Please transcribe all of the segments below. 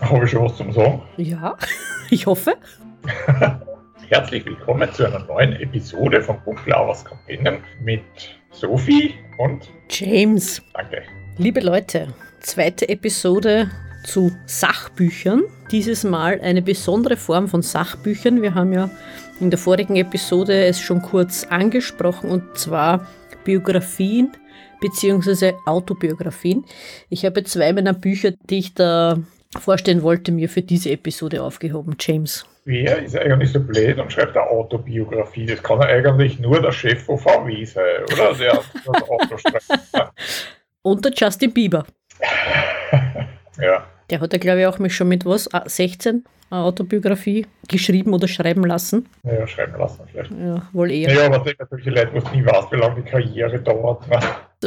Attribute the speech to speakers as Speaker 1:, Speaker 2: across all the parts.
Speaker 1: Habe ich schon was zum Sagen?
Speaker 2: Ja, ich hoffe.
Speaker 1: Herzlich willkommen zu einer neuen Episode von Book Lovers Companion mit Sophie und
Speaker 2: James.
Speaker 1: Danke.
Speaker 2: Liebe Leute, zweite Episode zu Sachbüchern. Dieses Mal eine besondere Form von Sachbüchern. Wir haben ja in der vorigen Episode es schon kurz angesprochen und zwar Biografien bzw. Autobiografien. Ich habe zwei meiner Bücher, die ich da vorstellen wollte, mir für diese Episode aufgehoben. James.
Speaker 1: Wer ist eigentlich so blöd und schreibt eine Autobiografie? Das kann eigentlich nur der Chef von VW sein, oder? Der das Auto schreibt.
Speaker 2: Und der Justin Bieber.
Speaker 1: ja.
Speaker 2: Der hat ja, glaube ich, auch mich schon mit was? 16 eine Autobiografie geschrieben oder schreiben lassen.
Speaker 1: Ja, schreiben lassen vielleicht.
Speaker 2: Ja, wohl eher.
Speaker 1: Ja, aber es solche Leute, es nie weiß, wie lange die Karriere dauert. Ne?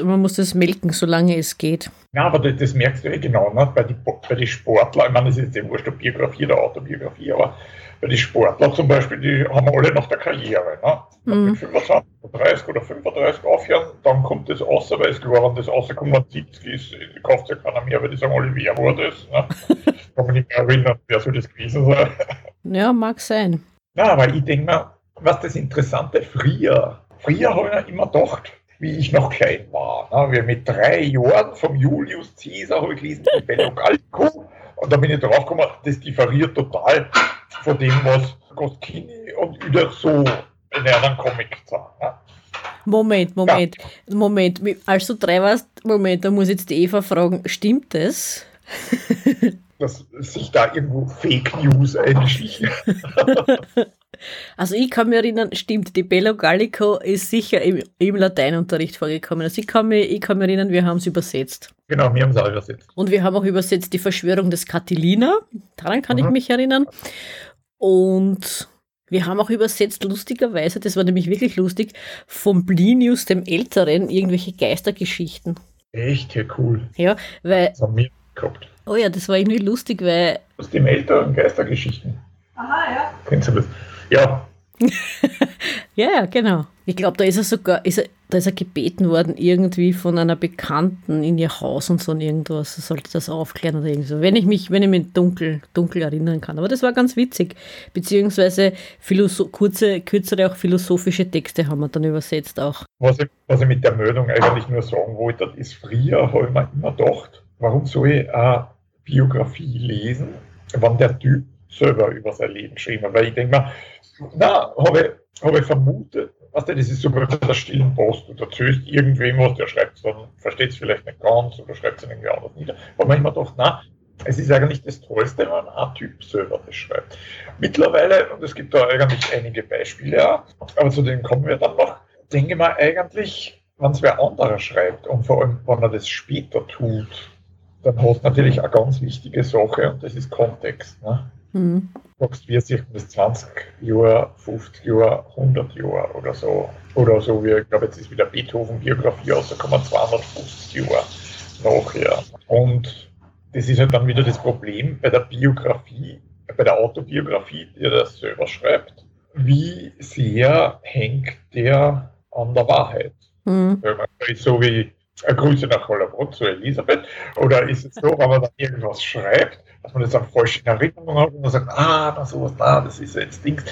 Speaker 2: Man muss das melken, solange es geht.
Speaker 1: Ja, aber das, das merkst du ja genau, ne? bei den bei die Sportlern, ich meine, das ist jetzt wurscht, ob Biografie oder Autobiografie, aber bei den Sportlern zum Beispiel, die haben alle nach der Karriere. Ne? Mhm. Mit 25, 30 oder 35 aufhören, dann kommt das raus, weil es geworden das rausgekommen, 70 ist, kauft ja keiner mehr, weil die sagen alle, wer war das? Ne? kann mich nicht mehr erinnern, wer soll das gewesen sein.
Speaker 2: Ja, mag sein.
Speaker 1: Ja, aber ich denke mir, was das Interessante früher, früher habe ich mir immer gedacht, wie ich noch klein war. Ne? Wir mit drei Jahren vom Julius Caesar habe ich gelesen, die Bello Gallico. Und da bin ich drauf gekommen, das differiert total von dem, was Goscinny und Uderso in einem Comic sagen. Ne?
Speaker 2: Moment, Moment, ja. Moment. Als du drei warst, Moment, da muss jetzt die Eva fragen, stimmt das?
Speaker 1: dass sich da irgendwo Fake News einschlichen.
Speaker 2: Also ich kann mich erinnern, stimmt, die Bello Gallico ist sicher im, im Lateinunterricht vorgekommen. Also ich kann, mich, ich kann mich erinnern, wir haben es übersetzt.
Speaker 1: Genau, wir haben es auch übersetzt.
Speaker 2: Und wir haben auch übersetzt die Verschwörung des Catilina. Daran kann mhm. ich mich erinnern. Und wir haben auch übersetzt, lustigerweise, das war nämlich wirklich lustig, vom Plinius dem Älteren irgendwelche Geistergeschichten.
Speaker 1: Echt, ja, cool.
Speaker 2: Ja, weil.
Speaker 1: Das haben wir gehabt.
Speaker 2: Oh ja, das war irgendwie lustig, weil.
Speaker 1: Aus dem Älteren Geistergeschichten.
Speaker 3: Aha, ja.
Speaker 1: Kennst du das? Ja.
Speaker 2: ja, ja, genau. Ich glaube, da ist er sogar, ist er, da ist er gebeten worden, irgendwie von einer Bekannten in ihr Haus und so und irgendwas, sollte das aufklären oder irgend so. Wenn ich mich, wenn ich mich dunkel, dunkel erinnern kann. Aber das war ganz witzig. Beziehungsweise kurze, kürzere auch philosophische Texte haben wir dann übersetzt auch.
Speaker 1: Was ich, was ich mit der Meldung eigentlich nur sagen wollte, ist, früher habe ich mir immer gedacht, warum soll ich eine Biografie lesen, wenn der Typ selber über sein Leben geschrieben? Weil ich denke mal, na, habe hab ich vermutet, was das ist so bei der stillen Post. Du erzählst irgendwem was, der schreibt es dann, versteht es vielleicht nicht ganz oder schreibt es irgendwie anders nieder. Aber man immer gedacht, na, es ist eigentlich das Tollste, wenn ein Typ selber das schreibt. Mittlerweile, und es gibt da eigentlich einige Beispiele auch, aber zu denen kommen wir dann noch, denke mal eigentlich, wenn es wer anderer schreibt und vor allem, wenn er das später tut, dann hast du natürlich eine ganz wichtige Sache und das ist Kontext. Ne? Mhm. Du sagst, wie sich das 20 Jahre, 50 Jahre, 100 Jahre oder so. Oder so wie, ich glaube, jetzt ist wieder Beethoven-Biografie rausgekommen, 250 Jahre nachher. Und das ist halt dann wieder das Problem bei der Biografie, bei der Autobiografie, die er das selber schreibt. Wie sehr hängt der an der Wahrheit? Mhm. So wie eine Grüße nach Hollerbrunn zu Elisabeth. Oder ist es so, wenn man dann irgendwas schreibt, dass man das dann falsch in Erinnerung hat und man sagt, ah, da sowas da, das ist jetzt Dings.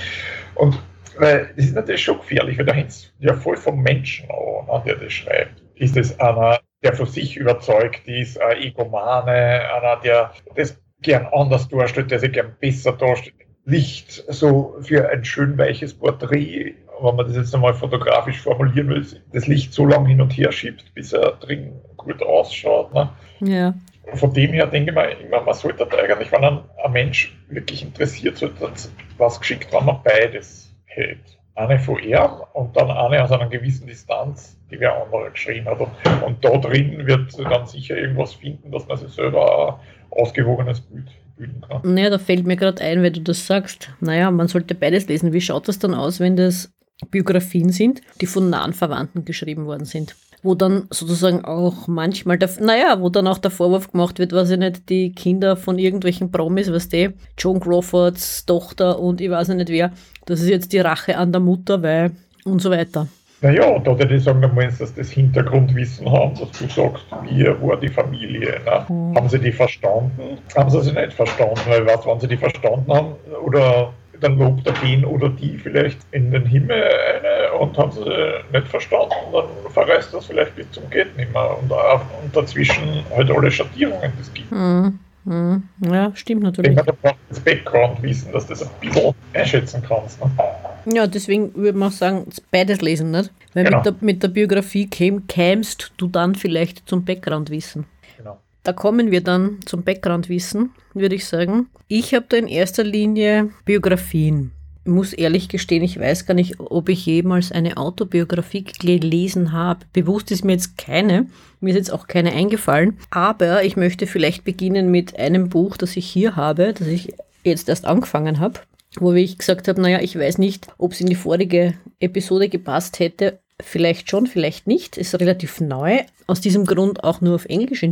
Speaker 1: Und weil das ist natürlich schon gefährlich, weil da hängt es ja voll vom Menschen an, ne, der das schreibt. Ist es einer, der von sich überzeugt ist, ein Egomane, einer, der das gern anders darstellt, der sich gern besser darstellt. Licht so für ein schön weiches Porträt wenn man das jetzt einmal fotografisch formulieren will, das Licht so lange hin und her schiebt, bis er drin gut ausschaut. Ne?
Speaker 2: Ja.
Speaker 1: Von dem her denke ich mir immer, man sollte eigentlich, wenn ein, ein Mensch wirklich interessiert, sollte was geschickt, wenn man beides hält. Eine von ihm und dann eine aus einer gewissen Distanz, die wer andere geschrieben hat. Und, und da drin wird dann sicher irgendwas finden, dass man sich selber ein ausgewogenes Bild bilden kann.
Speaker 2: Naja, da fällt mir gerade ein, wenn du das sagst. Naja, man sollte beides lesen. Wie schaut das dann aus, wenn das Biografien sind, die von nahen Verwandten geschrieben worden sind. Wo dann sozusagen auch manchmal, der, naja, wo dann auch der Vorwurf gemacht wird, was ich nicht, die Kinder von irgendwelchen Promis, was die, Joan Crawfords Tochter und ich weiß nicht wer, das ist jetzt die Rache an der Mutter, weil und so weiter.
Speaker 1: Naja, da würde ich sagen, du meinst, dass das Hintergrundwissen haben, dass du sagst, wie war die Familie. Ne? Mhm. Haben sie die verstanden? Haben sie sie nicht verstanden? Weil was, wenn sie die verstanden haben, oder dann lobt er den oder die vielleicht in den Himmel eine und haben sie nicht verstanden, dann verreist das vielleicht bis zum Geht nicht mehr und, und dazwischen halt alle Schattierungen, die es gibt.
Speaker 2: Mhm. Mhm. Ja, stimmt natürlich. Ich
Speaker 1: brauchst das Background-Wissen, dass du das ein bisschen einschätzen kannst. Ne?
Speaker 2: Ja, deswegen würde man auch sagen, beides lesen, nicht? Weil genau. mit, der, mit der Biografie käm, kämst du dann vielleicht zum Background-Wissen. Da kommen wir dann zum Background-Wissen, würde ich sagen. Ich habe da in erster Linie Biografien. Ich muss ehrlich gestehen, ich weiß gar nicht, ob ich jemals eine Autobiografie gelesen habe. Bewusst ist mir jetzt keine. Mir ist jetzt auch keine eingefallen. Aber ich möchte vielleicht beginnen mit einem Buch, das ich hier habe, das ich jetzt erst angefangen habe wo ich gesagt habe, naja, ich weiß nicht, ob es in die vorige Episode gepasst hätte. Vielleicht schon, vielleicht nicht. Ist relativ neu. Aus diesem Grund auch nur auf Englisch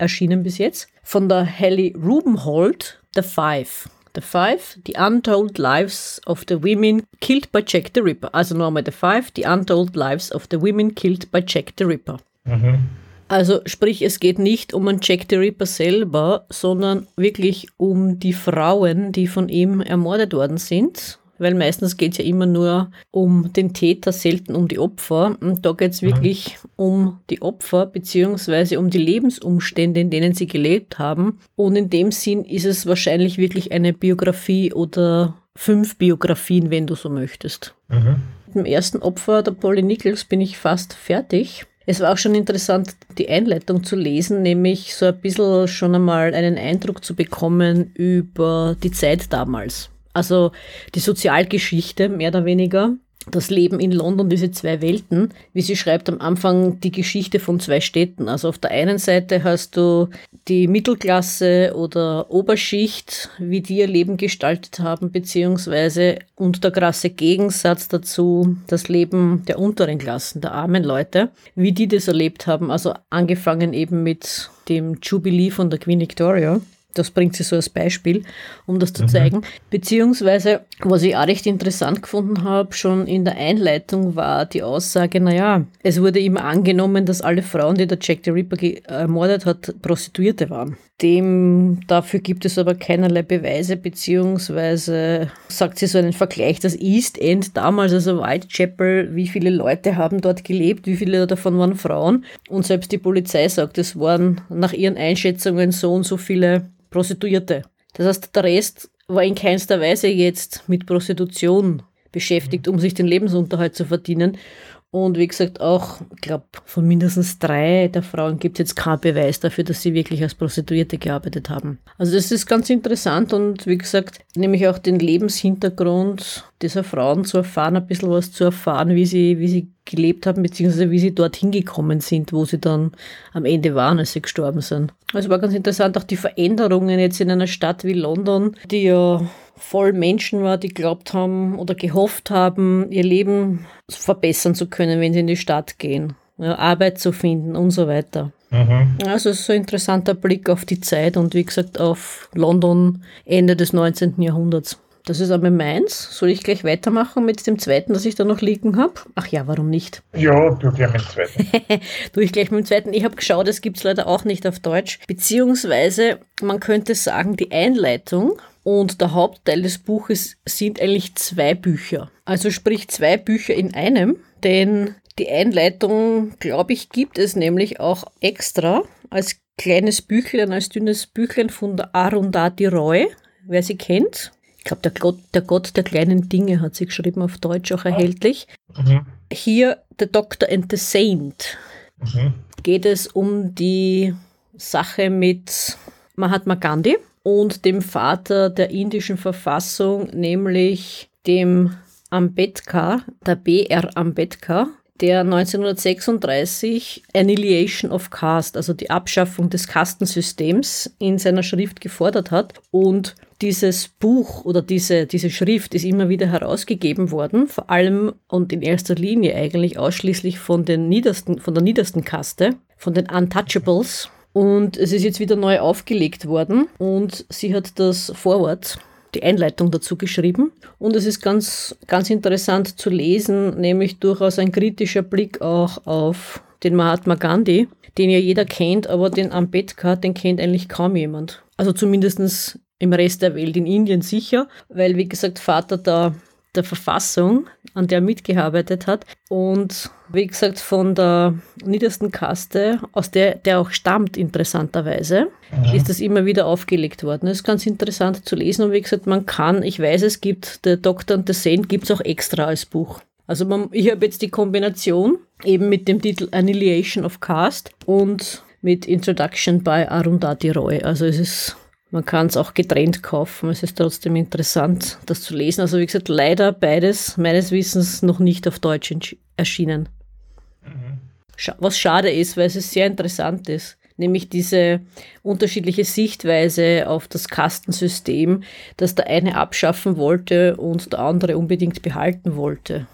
Speaker 2: erschienen bis jetzt. Von der Helly Rubenhold, The Five. The Five, The Untold Lives of the Women Killed by Jack the Ripper. Also nochmal The Five, The Untold Lives of the Women Killed by Jack the Ripper. Mhm. Also sprich, es geht nicht um einen Jack the Ripper selber, sondern wirklich um die Frauen, die von ihm ermordet worden sind. Weil meistens geht es ja immer nur um den Täter, selten um die Opfer. Und da geht es mhm. wirklich um die Opfer beziehungsweise um die Lebensumstände, in denen sie gelebt haben. Und in dem Sinn ist es wahrscheinlich wirklich eine Biografie oder fünf Biografien, wenn du so möchtest. Mhm. Mit dem ersten Opfer, der Polly Nichols, bin ich fast fertig. Es war auch schon interessant, die Einleitung zu lesen, nämlich so ein bisschen schon einmal einen Eindruck zu bekommen über die Zeit damals. Also die Sozialgeschichte mehr oder weniger das Leben in London, diese zwei Welten, wie sie schreibt am Anfang die Geschichte von zwei Städten. Also auf der einen Seite hast du die Mittelklasse oder Oberschicht, wie die ihr Leben gestaltet haben, beziehungsweise und der krasse Gegensatz dazu das Leben der unteren Klassen, der armen Leute, wie die das erlebt haben. Also angefangen eben mit dem Jubilee von der Queen Victoria das bringt sie so als Beispiel, um das zu mhm. zeigen. Beziehungsweise, was ich auch recht interessant gefunden habe, schon in der Einleitung war die Aussage, naja, es wurde immer angenommen, dass alle Frauen, die der Jack the Ripper ermordet hat, Prostituierte waren. Dem, dafür gibt es aber keinerlei Beweise, beziehungsweise sagt sie so einen Vergleich, das East End damals, also Whitechapel, wie viele Leute haben dort gelebt, wie viele davon waren Frauen und selbst die Polizei sagt, es waren nach ihren Einschätzungen so und so viele Prostituierte. Das heißt, der Rest war in keinster Weise jetzt mit Prostitution beschäftigt, um sich den Lebensunterhalt zu verdienen. Und wie gesagt, auch, ich glaube, von mindestens drei der Frauen gibt es jetzt keinen Beweis dafür, dass sie wirklich als Prostituierte gearbeitet haben. Also das ist ganz interessant und wie gesagt, nämlich auch den Lebenshintergrund dieser Frauen zu erfahren, ein bisschen was zu erfahren, wie sie, wie sie gelebt haben, beziehungsweise wie sie dorthin gekommen sind, wo sie dann am Ende waren, als sie gestorben sind. Also war ganz interessant, auch die Veränderungen jetzt in einer Stadt wie London, die ja voll Menschen war, die glaubt haben oder gehofft haben, ihr Leben verbessern zu können, wenn sie in die Stadt gehen, ja, Arbeit zu finden und so weiter. Mhm. Also es ist so ein interessanter Blick auf die Zeit und wie gesagt auf London Ende des 19. Jahrhunderts. Das ist aber meins. Soll ich gleich weitermachen mit dem zweiten, das ich da noch liegen habe? Ach ja, warum nicht?
Speaker 1: Ja, du gleich mit dem zweiten.
Speaker 2: tu ich gleich mit dem zweiten. Ich habe geschaut, es gibt es leider auch nicht auf Deutsch. Beziehungsweise, man könnte sagen, die Einleitung und der Hauptteil des Buches sind eigentlich zwei Bücher. Also sprich zwei Bücher in einem, denn die Einleitung, glaube ich, gibt es nämlich auch extra als kleines Büchlein, als dünnes Büchlein von der Arundhati Roy, wer sie kennt. Ich glaube, der Gott, der Gott der kleinen Dinge hat sie geschrieben, auf Deutsch auch erhältlich. Mhm. Hier The Doctor and the Saint. Mhm. Geht es um die Sache mit Mahatma Gandhi und dem Vater der indischen Verfassung, nämlich dem Ambedkar, der BR Ambedkar, der 1936 Annihilation of Caste, also die Abschaffung des Kastensystems, in seiner Schrift gefordert hat. Und dieses Buch oder diese, diese Schrift ist immer wieder herausgegeben worden, vor allem und in erster Linie eigentlich ausschließlich von, den niedersten, von der niedersten Kaste, von den Untouchables. Und es ist jetzt wieder neu aufgelegt worden und sie hat das Vorwort die Einleitung dazu geschrieben. Und es ist ganz, ganz interessant zu lesen, nämlich durchaus ein kritischer Blick auch auf den Mahatma Gandhi, den ja jeder kennt, aber den Ambedkar, den kennt eigentlich kaum jemand. Also zumindest im Rest der Welt, in Indien sicher, weil, wie gesagt, Vater der, der Verfassung, an der er mitgearbeitet hat und, wie gesagt, von der niedersten Kaste, aus der der auch stammt, interessanterweise, mhm. ist das immer wieder aufgelegt worden. Das ist ganz interessant zu lesen und, wie gesagt, man kann, ich weiß, es gibt, der Doktor und der Saint gibt es auch extra als Buch. Also man, ich habe jetzt die Kombination eben mit dem Titel Annihilation of Caste und mit Introduction by Arundhati Roy. Also es ist, man kann es auch getrennt kaufen. Es ist trotzdem interessant, das zu lesen. Also wie gesagt, leider beides meines Wissens noch nicht auf Deutsch erschienen. Mhm. Was schade ist, weil es sehr interessant ist nämlich diese unterschiedliche Sichtweise auf das Kastensystem, das der eine abschaffen wollte und der andere unbedingt behalten wollte.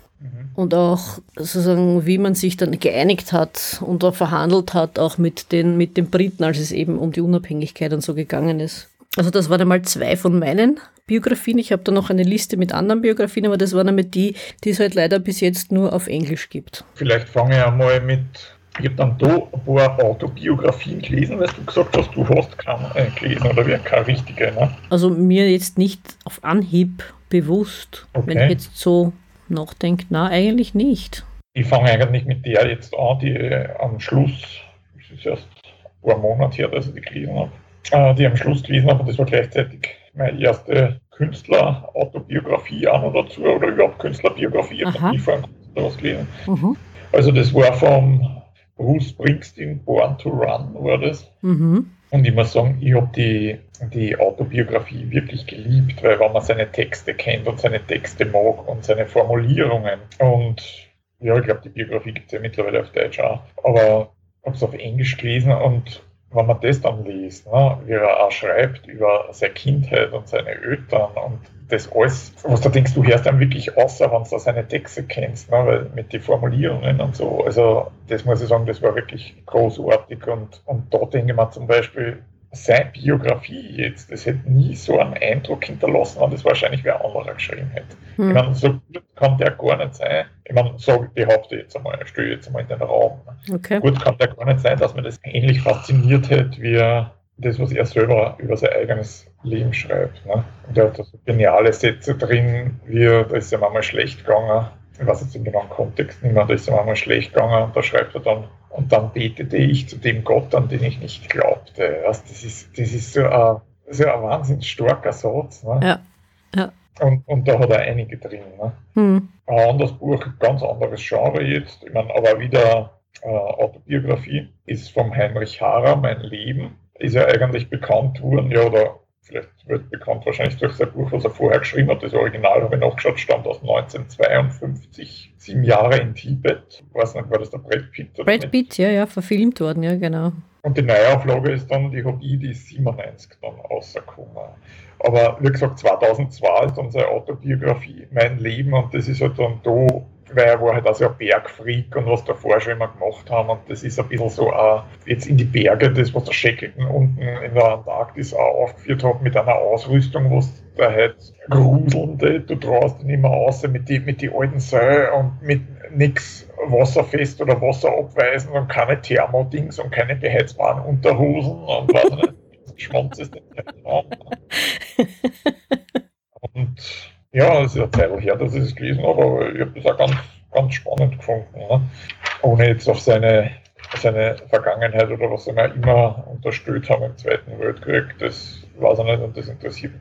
Speaker 2: Und auch sozusagen, wie man sich dann geeinigt hat und auch verhandelt hat, auch mit den, mit den Briten, als es eben um die Unabhängigkeit und so gegangen ist. Also das waren einmal zwei von meinen Biografien. Ich habe da noch eine Liste mit anderen Biografien, aber das waren einmal die, die es halt leider bis jetzt nur auf Englisch gibt.
Speaker 1: Vielleicht fange ich einmal mit, ich habe dann da ein paar Autobiografien gelesen, weil du gesagt hast, du hast keine äh, gelesen oder wie keine richtige. Ne?
Speaker 2: Also mir jetzt nicht auf Anhieb bewusst, okay. wenn ich jetzt so nachdenkt, na eigentlich nicht.
Speaker 1: Ich fange eigentlich mit der jetzt an, die äh, am Schluss, das ist erst ein paar Monate her, dass ich die gelesen habe, äh, die am Schluss gelesen habe und das war gleichzeitig meine erste Künstler-Autobiografie auch noch dazu oder überhaupt Künstlerbiografie. Ich habe nie vor einem Künstler was gelesen. Mhm. Also das war vom Bruce Springsteen, Born to Run war das. Mhm. Und ich muss sagen, ich habe die, die Autobiografie wirklich geliebt, weil wenn man seine Texte kennt und seine Texte mag und seine Formulierungen. Und ja, ich glaube, die Biografie gibt es ja mittlerweile auf Deutsch auch, aber ich habe es auf Englisch gelesen und wenn man das dann liest, ne, wie er auch schreibt über seine Kindheit und seine Eltern und das alles, was du denkst, du hörst dann wirklich außer, wenn du seine Texte kennst, ne, weil mit den Formulierungen und so, also das muss ich sagen, das war wirklich großartig und, und da denke ich mir zum Beispiel, seine Biografie jetzt, das hätte nie so einen Eindruck hinterlassen, wenn das wahrscheinlich wer anderer geschrieben hätte. Hm. Ich meine, so gut kann der gar nicht sein. Ich meine, sage, behaupte jetzt einmal, stelle jetzt einmal in den Raum. Okay. Gut kann der gar nicht sein, dass man das ähnlich fasziniert hätte, wie das, was er selber über sein eigenes Leben schreibt. Ne? Und er hat da so geniale Sätze drin, wie, da ist ja manchmal schlecht gegangen. Ich weiß jetzt den genauen Kontext nicht mehr, da ist ja manchmal schlecht gegangen und da schreibt er dann, und dann betete ich zu dem Gott, an den ich nicht glaubte. Das ist, das ist so ein, so ein wahnsinnig starker Satz. Ne? Ja. ja. Und, und da hat er einige drin. Ne? Hm. Ein anderes Buch, ganz anderes Genre jetzt, ich meine, aber wieder äh, Autobiografie, ist vom Heinrich Harrer, Mein Leben. Ist ja eigentlich bekannt worden, ja, oder vielleicht wird bekannt wahrscheinlich durch sein Buch, was er vorher geschrieben hat. Das Original habe ich nachgeschaut, stammt aus 1952, sieben Jahre in Tibet. Ich weiß nicht, war das der Brad Pitt?
Speaker 2: Brad Pitt, ja, ja, verfilmt worden, ja, genau.
Speaker 1: Und die Neuauflage ist dann, die habe ich, die 97 dann rausgekommen. Aber wie gesagt, 2002 ist dann seine Autobiografie Mein Leben und das ist halt dann da weil er war halt also ein Bergfreak und was davor schon immer gemacht haben. Und das ist ein bisschen so auch jetzt in die Berge, das was der Shackleton unten in der Antarktis auch aufgeführt hat mit einer Ausrüstung, was da halt gruselnde, du traust ihn immer aus mit die, mit die alten Seil und mit nichts wasserfest oder wasserabweisend und keine Thermodings und keine beheizbaren Unterhosen und was nicht, schwanz ist nicht Und ja, es ist eine Zeit her, dass ich es gelesen habe, aber ich habe das auch ganz, ganz spannend gefunden. Ne? Ohne jetzt auf seine, seine Vergangenheit oder was er immer unterstützt haben im Zweiten Weltkrieg, das weiß er nicht und das interessiert,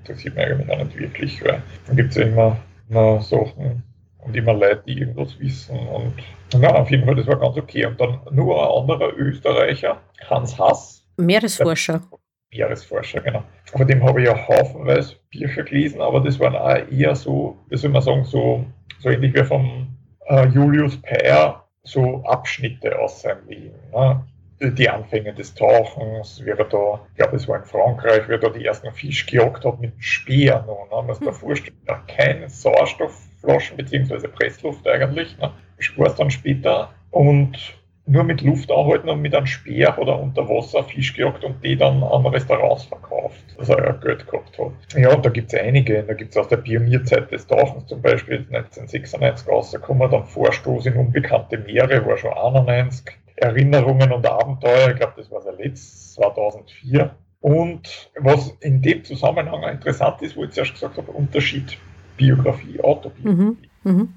Speaker 1: interessiert mich eigentlich auch nicht wirklich, weil dann gibt es ja immer, immer Sachen und immer Leute, die irgendwas wissen und ja, auf jeden Fall, das war ganz okay. Und dann nur ein anderer Österreicher, Hans Hass.
Speaker 2: Meeresforscher.
Speaker 1: Der, Meeresforscher, genau. Von dem habe ich ja haufenweise Bücher gelesen, aber das waren auch eher so, wie soll man sagen, so, so ähnlich wie vom äh, Julius Peyer, so Abschnitte aus seinem Leben. Ne? Die Anfänge des Tauchens, wie er da, ich glaube, es war in Frankreich, wie er da die ersten Fisch gejagt hat mit Speer. Ne? Man muss sich da vorstellen, keine Sauerstoffflaschen, beziehungsweise Pressluft eigentlich. Ne? Ich war es dann später. Und nur mit Luft anhalten und mit einem Speer oder unter Wasser Fisch gejagt und die dann an Restaurants verkauft, dass er ja Geld gehabt hat. Ja, und da gibt es einige. Da gibt es aus der Pionierzeit des Tauchens zum Beispiel 1996 rausgekommen, dann Vorstoß in unbekannte Meere, war schon 91. Erinnerungen und Abenteuer, ich glaube, das war der letzte, 2004. Und was in dem Zusammenhang interessant ist, wo ich zuerst gesagt habe, Unterschied Biografie, Autobiografie. Mhm. Mhm.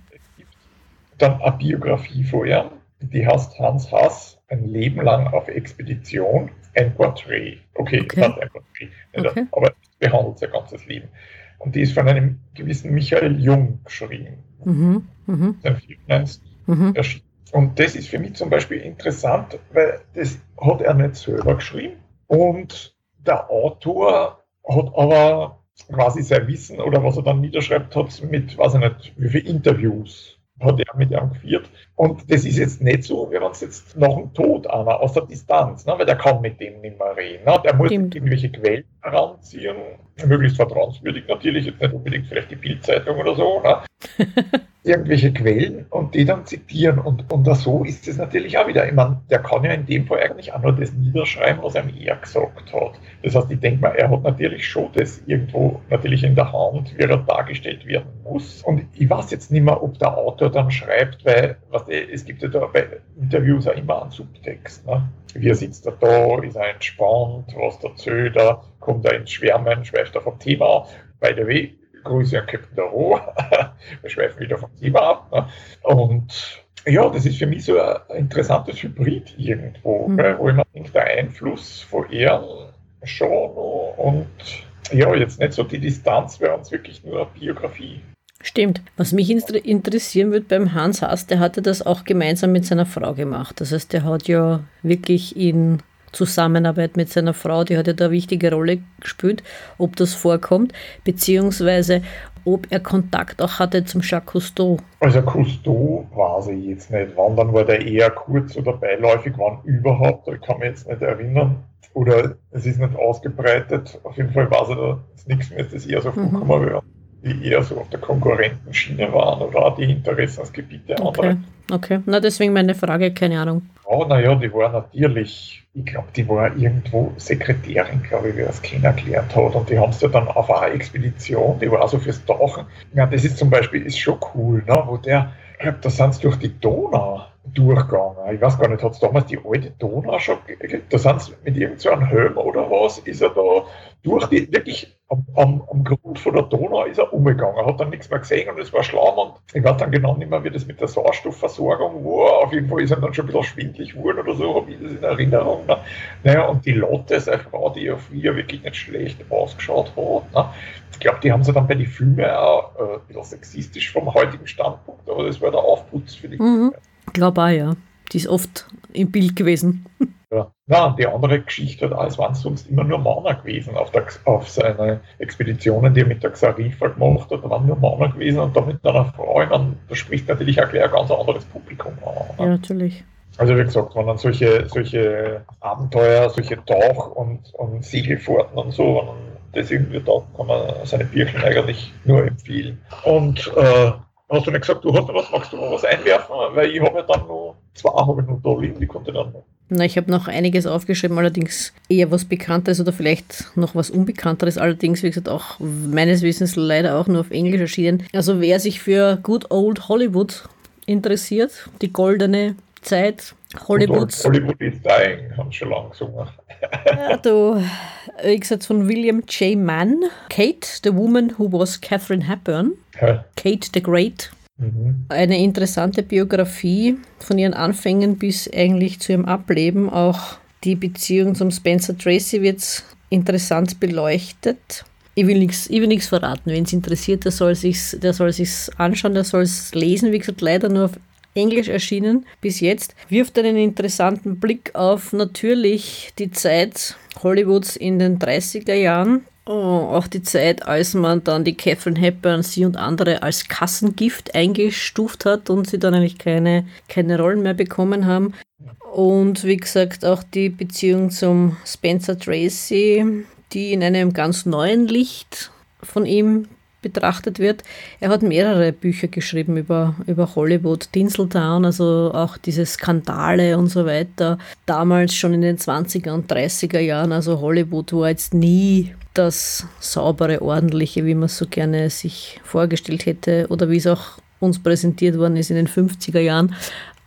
Speaker 1: Dann eine Biografie vorher, die heißt Hans Hass, ein Leben lang auf Expedition, ein Porträt. Okay, okay. das ein Porträt, okay. aber behandelt sein ganzes Leben. Und die ist von einem gewissen Michael Jung geschrieben. Mhm. Mhm. Mhm. Und das ist für mich zum Beispiel interessant, weil das hat er nicht selber geschrieben. Und der Autor hat aber quasi sein Wissen oder was er dann niederschreibt hat mit, weiß ich nicht, wie viele Interviews hat er mit ihm geführt. Und das ist jetzt nicht so, wie man es jetzt nach dem Tod einer aus der Distanz, ne? weil der kann mit dem nicht mehr reden. Ne? Der muss Stimmt. irgendwelche Quellen heranziehen, möglichst vertrauenswürdig natürlich, jetzt nicht unbedingt vielleicht die Bildzeitung oder so. Ne? irgendwelche Quellen und die dann zitieren. Und, und so ist es natürlich auch wieder. Ich meine, der kann ja in dem Fall eigentlich auch nur das niederschreiben, was einem er gesagt hat. Das heißt, ich denke mal, er hat natürlich schon das irgendwo natürlich in der Hand, wie er dargestellt werden muss. Und ich weiß jetzt nicht mehr, ob der Autor dann schreibt, weil was, es gibt ja da bei Interviews auch immer einen Subtext. Ne? Wie sitzt er da, ist er entspannt, was erzählt er, kommt er ins Schwärmen, schweift er vom Thema. By the way, Grüße an Captain Daro. Wir schweifen wieder vom Thema ab. Ne? Und ja, das ist für mich so ein interessantes Hybrid irgendwo, mhm. wo ich mir denke, der Einfluss von Ehren schon und ja, jetzt nicht so die Distanz wäre uns wirklich nur eine Biografie.
Speaker 2: Stimmt. Was mich interessieren würde beim Hans Haas, der hatte das auch gemeinsam mit seiner Frau gemacht. Das heißt, der hat ja wirklich in Zusammenarbeit mit seiner Frau, die hat ja da eine wichtige Rolle gespielt, ob das vorkommt, beziehungsweise ob er Kontakt auch hatte zum Jacques Cousteau.
Speaker 1: Also Cousteau weiß ich jetzt nicht. Wann dann war der eher kurz oder beiläufig, wann überhaupt, ich kann mich jetzt nicht erinnern. Oder es ist nicht ausgebreitet. Auf jeden Fall weiß er da nichts mehr, das eher so mhm. vorkommen wäre die eher so auf der Konkurrentenschiene waren oder auch die Interessensgebiete
Speaker 2: okay. Okay, na deswegen meine Frage, keine Ahnung.
Speaker 1: Oh, naja, die war natürlich, ich glaube, die war irgendwo Sekretärin, glaube ich, wie er es kennengelernt hat. Und die haben es ja dann auf eine Expedition, die war also fürs Tauchen. Ja, das ist zum Beispiel ist schon cool, ne, wo der, da sind sie durch die Donau durchgegangen. Ich weiß gar nicht, hat es damals die alte Donau schon gegeben? Da sind sie mit irgendeinem so Helm oder was, ist er da durch die, wirklich am, am, am, Grund von der Donau ist er umgegangen, hat dann nichts mehr gesehen und es war Schlamm und ich weiß dann genau nicht mehr, wie das mit der Sauerstoffversorgung war. Auf jeden Fall ist er dann schon ein bisschen schwindlig geworden oder so, habe ich das in Erinnerung. Ne? Naja, und die Lotte, seine Frau, die ja früher wirklich nicht schlecht ausgeschaut hat, ne? ich glaube, die haben sie dann bei den Filmen auch äh, ein bisschen sexistisch vom heutigen Standpunkt, aber das war der Aufputz für die
Speaker 2: mhm. Glaube auch, ja. Die ist oft im Bild gewesen.
Speaker 1: Ja. ja, die andere Geschichte hat, es waren sonst immer nur Männer gewesen auf, der, auf seine Expeditionen, die er mit der Xarifa gemacht hat, da waren nur Männer gewesen und da mit einer Frau, dann, das spricht natürlich auch gleich ein ganz anderes Publikum an.
Speaker 2: Ne? Ja, natürlich.
Speaker 1: Also wie gesagt, wenn man solche, solche Abenteuer, solche Tauch- und, und Segelfahrten und so, wenn man das irgendwie taugt, kann man seine Bierchen eigentlich nur empfehlen. Und äh, hast du nicht gesagt, du hast noch was, magst du noch was einwerfen? Weil ich habe ja dann noch zwei habe ich noch da liegen, die konnte dann noch.
Speaker 2: Na, ich habe noch einiges aufgeschrieben, allerdings eher was Bekanntes oder vielleicht noch was Unbekannteres. Allerdings, wie gesagt, auch meines Wissens leider auch nur auf Englisch erschienen. Also wer sich für Good Old Hollywood interessiert, die goldene Zeit Hollywoods.
Speaker 1: Hollywood is dying, haben schon lange gesungen.
Speaker 2: ja, du, wie gesagt, von William J. Mann. Kate, the woman who was Catherine Hepburn. Hä? Kate the Great. Mhm. Eine interessante Biografie von ihren Anfängen bis eigentlich zu ihrem Ableben. Auch die Beziehung zum Spencer Tracy wird interessant beleuchtet. Ich will nichts verraten. Wenn es interessiert, der soll der soll sich's anschauen, der soll es lesen. Wie gesagt, leider nur auf Englisch erschienen bis jetzt, wirft einen interessanten Blick auf natürlich die Zeit Hollywoods in den 30er Jahren. Oh, auch die Zeit, als man dann die Catherine Hepburn, sie und andere als Kassengift eingestuft hat und sie dann eigentlich keine, keine Rollen mehr bekommen haben. Und wie gesagt, auch die Beziehung zum Spencer Tracy, die in einem ganz neuen Licht von ihm betrachtet wird. Er hat mehrere Bücher geschrieben über, über Hollywood, Tinseltown, also auch diese Skandale und so weiter. Damals schon in den 20er und 30er Jahren, also Hollywood war jetzt nie das saubere, ordentliche, wie man es so gerne sich vorgestellt hätte oder wie es auch uns präsentiert worden ist in den 50er Jahren.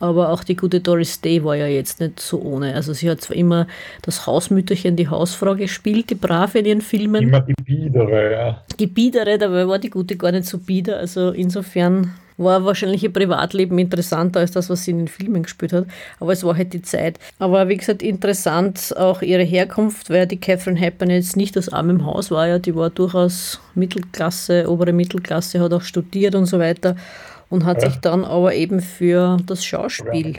Speaker 2: Aber auch die gute Doris Day war ja jetzt nicht so ohne. Also sie hat zwar immer das Hausmütterchen, die Hausfrau gespielt, die Brave in ihren Filmen.
Speaker 1: Immer die Biedere, ja.
Speaker 2: Die Biedere, dabei war die gute gar nicht so bieder. Also insofern war wahrscheinlich ihr Privatleben interessanter als das, was sie in den Filmen gespielt hat. Aber es war halt die Zeit. Aber wie gesagt, interessant auch ihre Herkunft, weil die Catherine Hepburn jetzt nicht aus armem Haus war. Ja, die war durchaus Mittelklasse, obere Mittelklasse, hat auch studiert und so weiter und hat ja. sich dann aber eben für das Schauspiel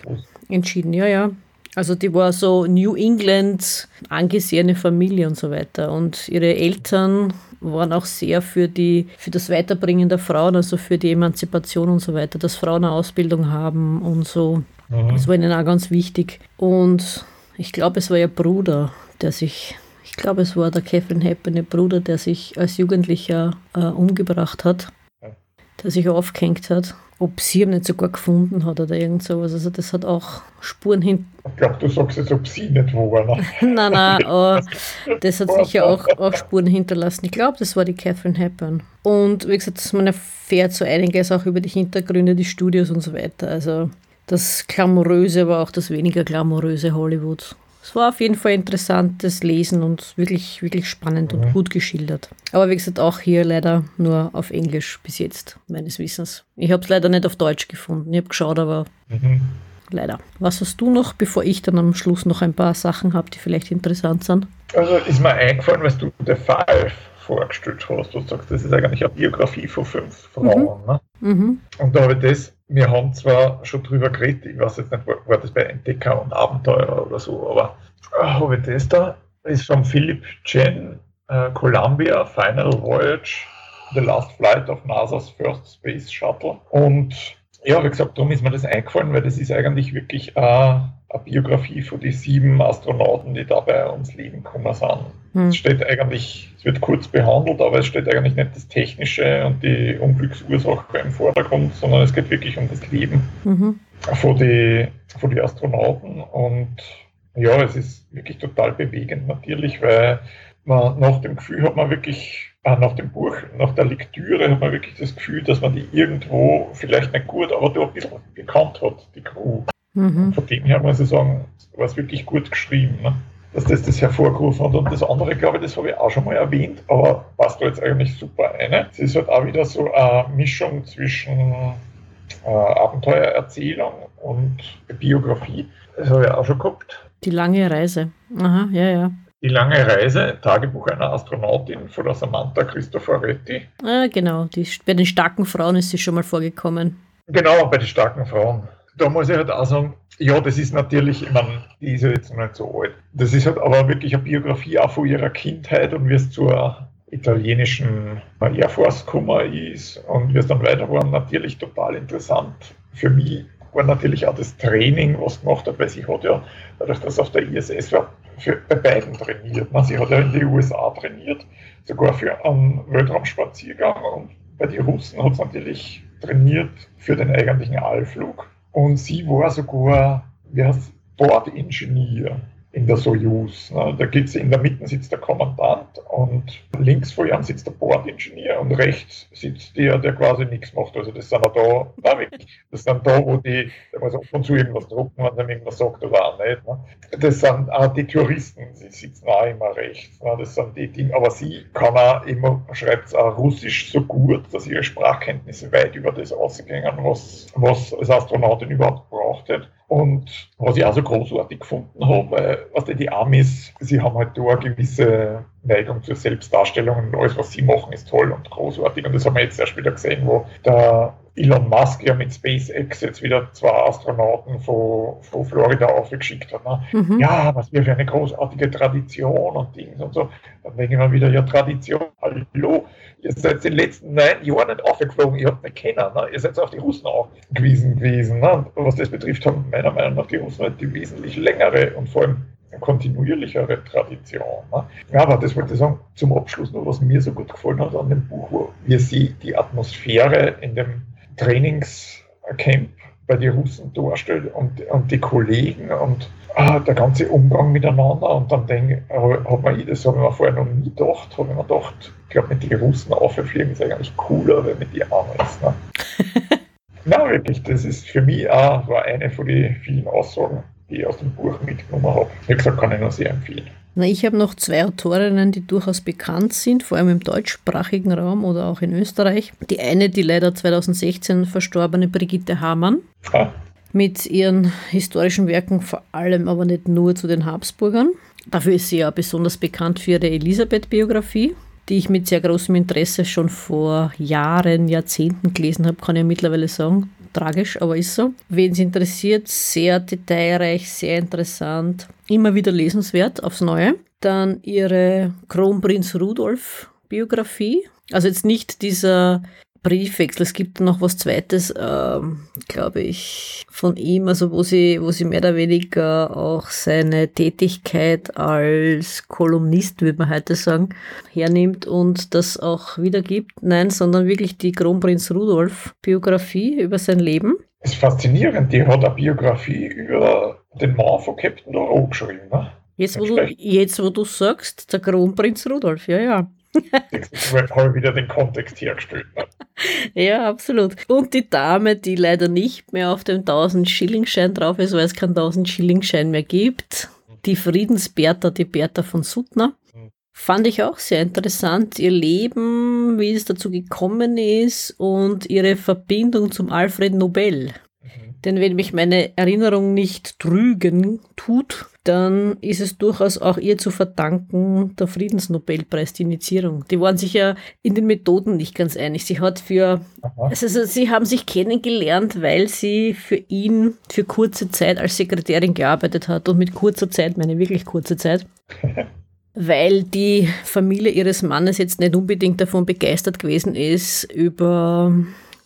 Speaker 2: entschieden. Ja, ja. Also die war so New England angesehene Familie und so weiter. Und ihre Eltern waren auch sehr für, die, für das Weiterbringen der Frauen, also für die Emanzipation und so weiter, dass Frauen eine Ausbildung haben und so. Mhm. Das war ihnen auch ganz wichtig. Und ich glaube, es war ihr Bruder, der sich, ich glaube, es war der Kevin Hepburn, ihr Bruder, der sich als Jugendlicher äh, umgebracht hat der sich aufgehängt hat. Ob sie ihn nicht sogar gefunden hat oder irgend sowas. Also das hat auch Spuren hin.
Speaker 1: Ich glaube, du sagst jetzt, ob sie nicht wo war. Ne?
Speaker 2: nein, nein, aber das hat sicher auch, auch Spuren hinterlassen. Ich glaube, das war die Catherine Hepburn. Und wie gesagt, man erfährt so einiges auch über die Hintergründe, die Studios und so weiter. Also das Glamouröse, aber auch das weniger glamouröse Hollywood. Es war auf jeden Fall interessantes Lesen und wirklich, wirklich spannend mhm. und gut geschildert. Aber wie gesagt, auch hier leider nur auf Englisch bis jetzt, meines Wissens. Ich habe es leider nicht auf Deutsch gefunden. Ich habe geschaut, aber mhm. leider. Was hast du noch, bevor ich dann am Schluss noch ein paar Sachen habe, die vielleicht interessant sind?
Speaker 1: Also ist mir eingefallen, was du The Five vorgestellt hast. Du sagst, das ist eigentlich eine Biografie von fünf Frauen. Mhm. Ne? Mhm. Und da habe ich das wir haben zwar schon drüber geredet, ich weiß jetzt nicht, war das bei Entdecker und Abenteurer oder so, aber äh, habe ich das da? Ist von Philip Chen, äh, Columbia, Final Voyage, The Last Flight of NASA's First Space Shuttle. Und ja, wie gesagt, darum ist mir das eingefallen, weil das ist eigentlich wirklich äh, eine Biografie von den sieben Astronauten, die dabei ums Leben gekommen sind. Hm. Es steht eigentlich, es wird kurz behandelt, aber es steht eigentlich nicht das Technische und die Unglücksursache im Vordergrund, sondern es geht wirklich um das Leben mhm. von den von die Astronauten. Und ja, es ist wirklich total bewegend natürlich, weil man nach dem Gefühl hat man wirklich nach dem Buch, nach der Lektüre hat man wirklich das Gefühl, dass man die irgendwo vielleicht nicht gut, aber doch ein bisschen gekannt hat, die Crew. Mhm. Von dem her muss ich sagen, war es wirklich gut geschrieben, ne? dass das das hervorgerufen hat. Und das andere, glaube ich, das habe ich auch schon mal erwähnt, aber passt da jetzt eigentlich super eine. Es ist halt auch wieder so eine Mischung zwischen äh, Abenteuererzählung und Biografie. Das habe ich auch schon gehabt.
Speaker 2: Die lange Reise. Aha, ja, ja.
Speaker 1: Die lange Reise, Tagebuch einer Astronautin von der Samantha Cristoforetti.
Speaker 2: Ah, genau, die, bei den starken Frauen ist sie schon mal vorgekommen.
Speaker 1: Genau, bei den starken Frauen da muss ich halt auch sagen, ja, das ist natürlich, ich meine, die ist ja jetzt noch nicht so alt. Das ist halt aber wirklich eine Biografie auch von ihrer Kindheit und wie es zur italienischen Air Force gekommen ist und wie es dann weiter war, natürlich total interessant. Für mich war natürlich auch das Training, was gemacht hat, weil sie hat ja, dadurch, dass auf der ISS war, für, bei beiden trainiert. Man, sie hat ja in den USA trainiert, sogar für einen Weltraumspaziergang und bei den Russen hat sie natürlich trainiert für den eigentlichen Allflug. Und sie war sogar, wie heißt Bordingenieur in der Soyuz. Da gibt's in der Mitte sitzt der Kommandant und links vor ihm sitzt der Bordingenieur und rechts sitzt der, der quasi nichts macht. Also das sind da, na wirklich, das sind da, wo die, da muss ab und zu irgendwas drucken, wenn man irgendwas sagt oder auch nicht. Ne? Das sind auch die Touristen, sie sitzen auch immer rechts. Ne? Das sind die Dinge, aber sie kann auch immer, schreibt auch Russisch so gut, dass ihre Sprachkenntnisse weit über das ausgehen, was, was als Astronautin überhaupt braucht. Hat. Und was ich auch so großartig gefunden habe, weil was die Amis, sie haben halt da eine gewisse Neigung zur Selbstdarstellung und alles, was sie machen, ist toll und großartig. Und das haben wir jetzt erst wieder gesehen, wo der Elon Musk ja mit SpaceX jetzt wieder zwei Astronauten von, von Florida aufgeschickt hat. Ne? Mhm. Ja, was wir für eine großartige Tradition und Dings und so. Dann denke ich mir wieder, ja, Tradition, hallo, ihr seid in den letzten neun Jahren nicht aufgeflogen, ihr habt nicht kennen, ne? ihr seid auf die Russen angewiesen gewesen. Ne? Was das betrifft, haben meiner Meinung nach die Russen halt die wesentlich längere und vor allem kontinuierlichere Tradition. Ne? Aber das wollte ich sagen, zum Abschluss noch, was mir so gut gefallen hat an dem Buch, wo wir sie die Atmosphäre in dem Trainingscamp bei den Russen darstellt und, und die Kollegen und ah, der ganze Umgang miteinander. Und dann denke, hat man, das habe ich mir vorher noch nie gedacht, habe ich mir gedacht, ich glaube, mit den Russen auffliegen ist eigentlich cooler, wenn mit die anderen ist. Ne? Na, wirklich, das ist für mich auch war eine von den vielen Aussagen, die ich aus dem Buch mitgenommen habe. Wie gesagt, kann ich nur sehr empfehlen.
Speaker 2: Na, ich habe noch zwei Autorinnen, die durchaus bekannt sind, vor allem im deutschsprachigen Raum oder auch in Österreich. Die eine, die leider 2016 verstorbene Brigitte Hamann. Ah. Mit ihren historischen Werken vor allem aber nicht nur zu den Habsburgern. Dafür ist sie ja besonders bekannt für ihre Elisabeth-Biografie, die ich mit sehr großem Interesse schon vor Jahren, Jahrzehnten gelesen habe, kann ich mittlerweile sagen. Tragisch, aber ist so. Wen es interessiert, sehr detailreich, sehr interessant, immer wieder lesenswert aufs Neue. Dann ihre Kronprinz Rudolf Biografie. Also jetzt nicht dieser Briefwechsel. Es gibt noch was Zweites, ähm, glaube ich, von ihm, also wo sie, wo sie mehr oder weniger auch seine Tätigkeit als Kolumnist, würde man heute sagen, hernimmt und das auch wiedergibt. Nein, sondern wirklich die Kronprinz Rudolf Biografie über sein Leben.
Speaker 1: Das ist faszinierend. Die hat eine Biografie über den Mann von Captain Doro geschrieben, ne?
Speaker 2: Jetzt wo, du, jetzt, wo du sagst, der Kronprinz Rudolf, ja, ja.
Speaker 1: Habe wieder den Kontext hergestellt. Ne?
Speaker 2: Ja, absolut. Und die Dame, die leider nicht mehr auf dem 1000 Schillingschein drauf ist, weil es keinen 1000 Schillingschein mehr gibt, die Friedensbertha, die Bertha von Suttner. Fand ich auch sehr interessant, ihr Leben, wie es dazu gekommen ist und ihre Verbindung zum Alfred Nobel. Denn wenn mich meine Erinnerung nicht trügen tut, dann ist es durchaus auch ihr zu verdanken, der Friedensnobelpreis, die Initiierung. Die waren sich ja in den Methoden nicht ganz einig. Sie hat für, also sie haben sich kennengelernt, weil sie für ihn für kurze Zeit als Sekretärin gearbeitet hat. Und mit kurzer Zeit meine wirklich kurze Zeit. weil die Familie ihres Mannes jetzt nicht unbedingt davon begeistert gewesen ist, über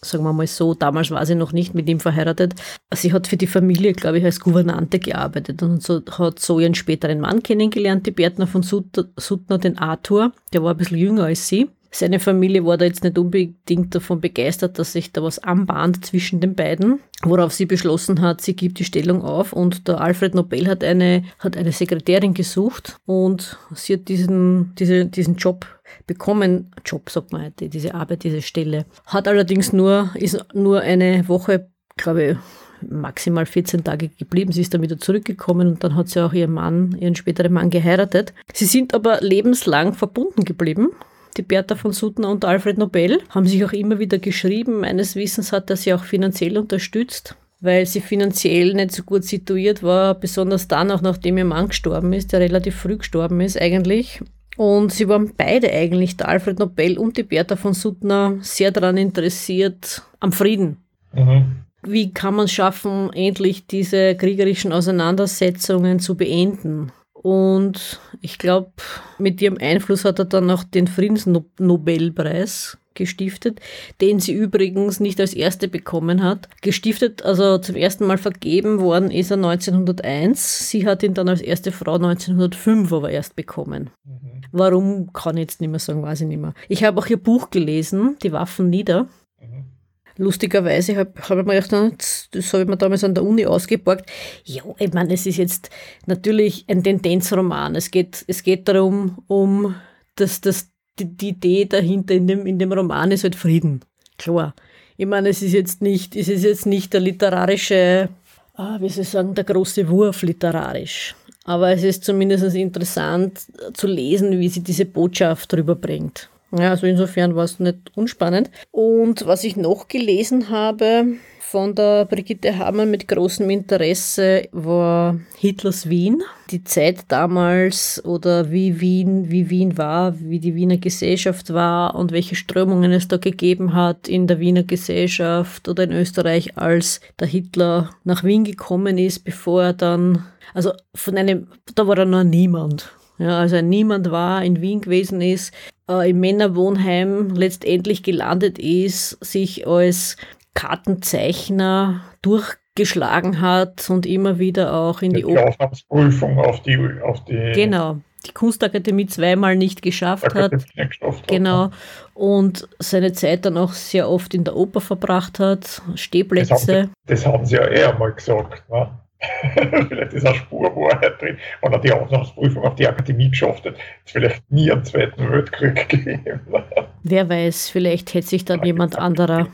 Speaker 2: sagen wir mal so, damals war sie noch nicht mit ihm verheiratet. Sie hat für die Familie, glaube ich, als Gouvernante gearbeitet und so, hat so ihren späteren Mann kennengelernt, die Bertner von Suttner, den Arthur, der war ein bisschen jünger als sie. Seine Familie war da jetzt nicht unbedingt davon begeistert, dass sich da was anbahnt zwischen den beiden, worauf sie beschlossen hat, sie gibt die Stellung auf und der Alfred Nobel hat eine, hat eine Sekretärin gesucht und sie hat diesen, diese, diesen Job bekommen, Job sagt man heute, diese Arbeit, diese Stelle. Hat allerdings nur, ist nur eine Woche, glaube ich, maximal 14 Tage geblieben. Sie ist dann wieder zurückgekommen und dann hat sie auch ihren Mann, ihren späteren Mann geheiratet. Sie sind aber lebenslang verbunden geblieben. Die Bertha von Suttner und Alfred Nobel haben sich auch immer wieder geschrieben. Meines Wissens hat er sie auch finanziell unterstützt weil sie finanziell nicht so gut situiert war, besonders dann auch nachdem ihr Mann gestorben ist, der relativ früh gestorben ist eigentlich. Und sie waren beide eigentlich, der Alfred Nobel und die Bertha von Suttner, sehr daran interessiert am Frieden. Mhm. Wie kann man es schaffen, endlich diese kriegerischen Auseinandersetzungen zu beenden? Und ich glaube, mit ihrem Einfluss hat er dann auch den Friedensnobelpreis gestiftet, den sie übrigens nicht als erste bekommen hat. Gestiftet, also zum ersten Mal vergeben worden ist er 1901. Sie hat ihn dann als erste Frau 1905 aber erst bekommen. Mhm. Warum, kann ich jetzt nicht mehr sagen, weiß ich nicht mehr. Ich habe auch ihr Buch gelesen, Die Waffen nieder. Lustigerweise habe hab ich mir gedacht, das habe ich mir damals an der Uni ausgeborgt. Ja, ich meine, es ist jetzt natürlich ein Tendenzroman. Es geht, es geht darum, um das, das die, die Idee dahinter in dem, in dem Roman ist halt Frieden. Klar. Ich meine, es ist jetzt nicht, es ist jetzt nicht der literarische, ah, wie soll ich sagen, der große Wurf literarisch. Aber es ist zumindest interessant zu lesen, wie sie diese Botschaft rüberbringt. Ja, also insofern war es nicht unspannend. Und was ich noch gelesen habe, von der Brigitte Hamann mit großem Interesse war Hitlers Wien. Die Zeit damals oder wie Wien, wie Wien war, wie die Wiener Gesellschaft war und welche Strömungen es da gegeben hat in der Wiener Gesellschaft oder in Österreich, als der Hitler nach Wien gekommen ist, bevor er dann, also von einem, da war er noch niemand. Ja, also niemand war in Wien gewesen ist, äh, im Männerwohnheim letztendlich gelandet ist, sich als Kartenzeichner durch geschlagen hat und immer wieder auch in die,
Speaker 1: die Aufnahmsprüfung auf die, auf die
Speaker 2: Genau, die Kunstakademie zweimal nicht geschafft hat. Genau. Und seine Zeit dann auch sehr oft in der Oper verbracht hat, Stehplätze.
Speaker 1: Das haben, das haben sie ja eher mal gesagt. Ne? vielleicht ist eine Spur Wahrheit drin. Und hat die Aufnahmsprüfung auf die Akademie geschafft hat, es vielleicht nie einen Zweiten Weltkrieg gegeben.
Speaker 2: Wer weiß, vielleicht hätte sich dann jemand anderer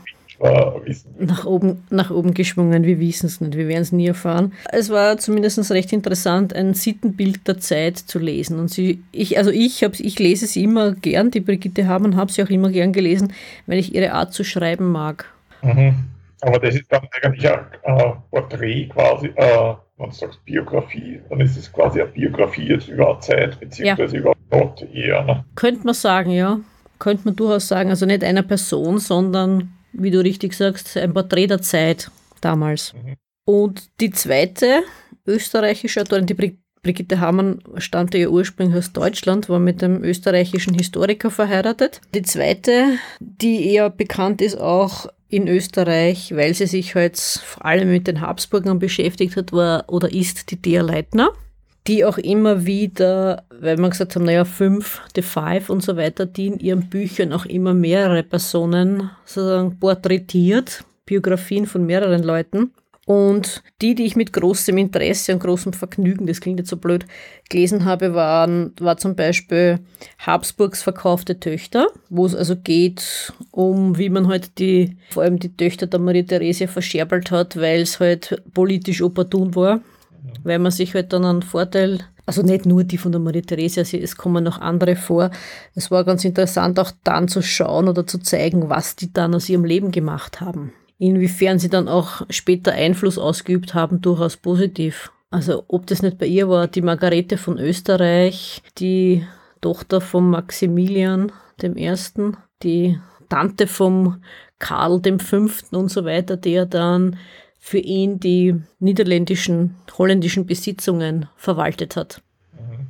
Speaker 2: nach oben, nach oben geschwungen. Wir wissen es nicht, wir werden es nie erfahren. Es war zumindest recht interessant, ein Sittenbild der Zeit zu lesen. Und sie, ich, also ich, ich lese sie immer gern, die Brigitte Hamann habe sie auch immer gern gelesen, weil ich ihre Art zu schreiben mag.
Speaker 1: Mhm. Aber das ist dann eigentlich ein äh, Porträt quasi, äh, wenn du sagst Biografie, dann ist es quasi eine Biografie jetzt über eine Zeit, beziehungsweise ja. über Gott eher. Ne?
Speaker 2: Könnte man sagen, ja. Könnte man durchaus sagen. Also nicht einer Person, sondern, wie du richtig sagst, ein Porträt der Zeit damals. Mhm. Und die zweite österreichische Autorin, die Brigitte Hamann stammte ja ursprünglich aus Deutschland, war mit einem österreichischen Historiker verheiratet. Die zweite, die eher bekannt ist auch in Österreich, weil sie sich halt vor allem mit den Habsburgern beschäftigt hat, war oder ist die Thea Leitner, die auch immer wieder, weil man gesagt haben, naja, fünf, The Five und so weiter, die in ihren Büchern auch immer mehrere Personen sozusagen porträtiert, Biografien von mehreren Leuten. Und die, die ich mit großem Interesse und großem Vergnügen, das klingt jetzt so blöd, gelesen habe, waren, war zum Beispiel Habsburgs verkaufte Töchter, wo es also geht um, wie man halt die, vor allem die Töchter der Maria Theresia verscherbelt hat, weil es halt politisch opportun war, weil man sich halt dann einen Vorteil also nicht nur die von der Maria Theresia, es kommen noch andere vor. Es war ganz interessant, auch dann zu schauen oder zu zeigen, was die dann aus ihrem Leben gemacht haben inwiefern sie dann auch später Einfluss ausgeübt haben, durchaus positiv. Also ob das nicht bei ihr war, die Margarete von Österreich, die Tochter von Maximilian I., die Tante vom Karl V. und so weiter, der dann für ihn die niederländischen, holländischen Besitzungen verwaltet hat.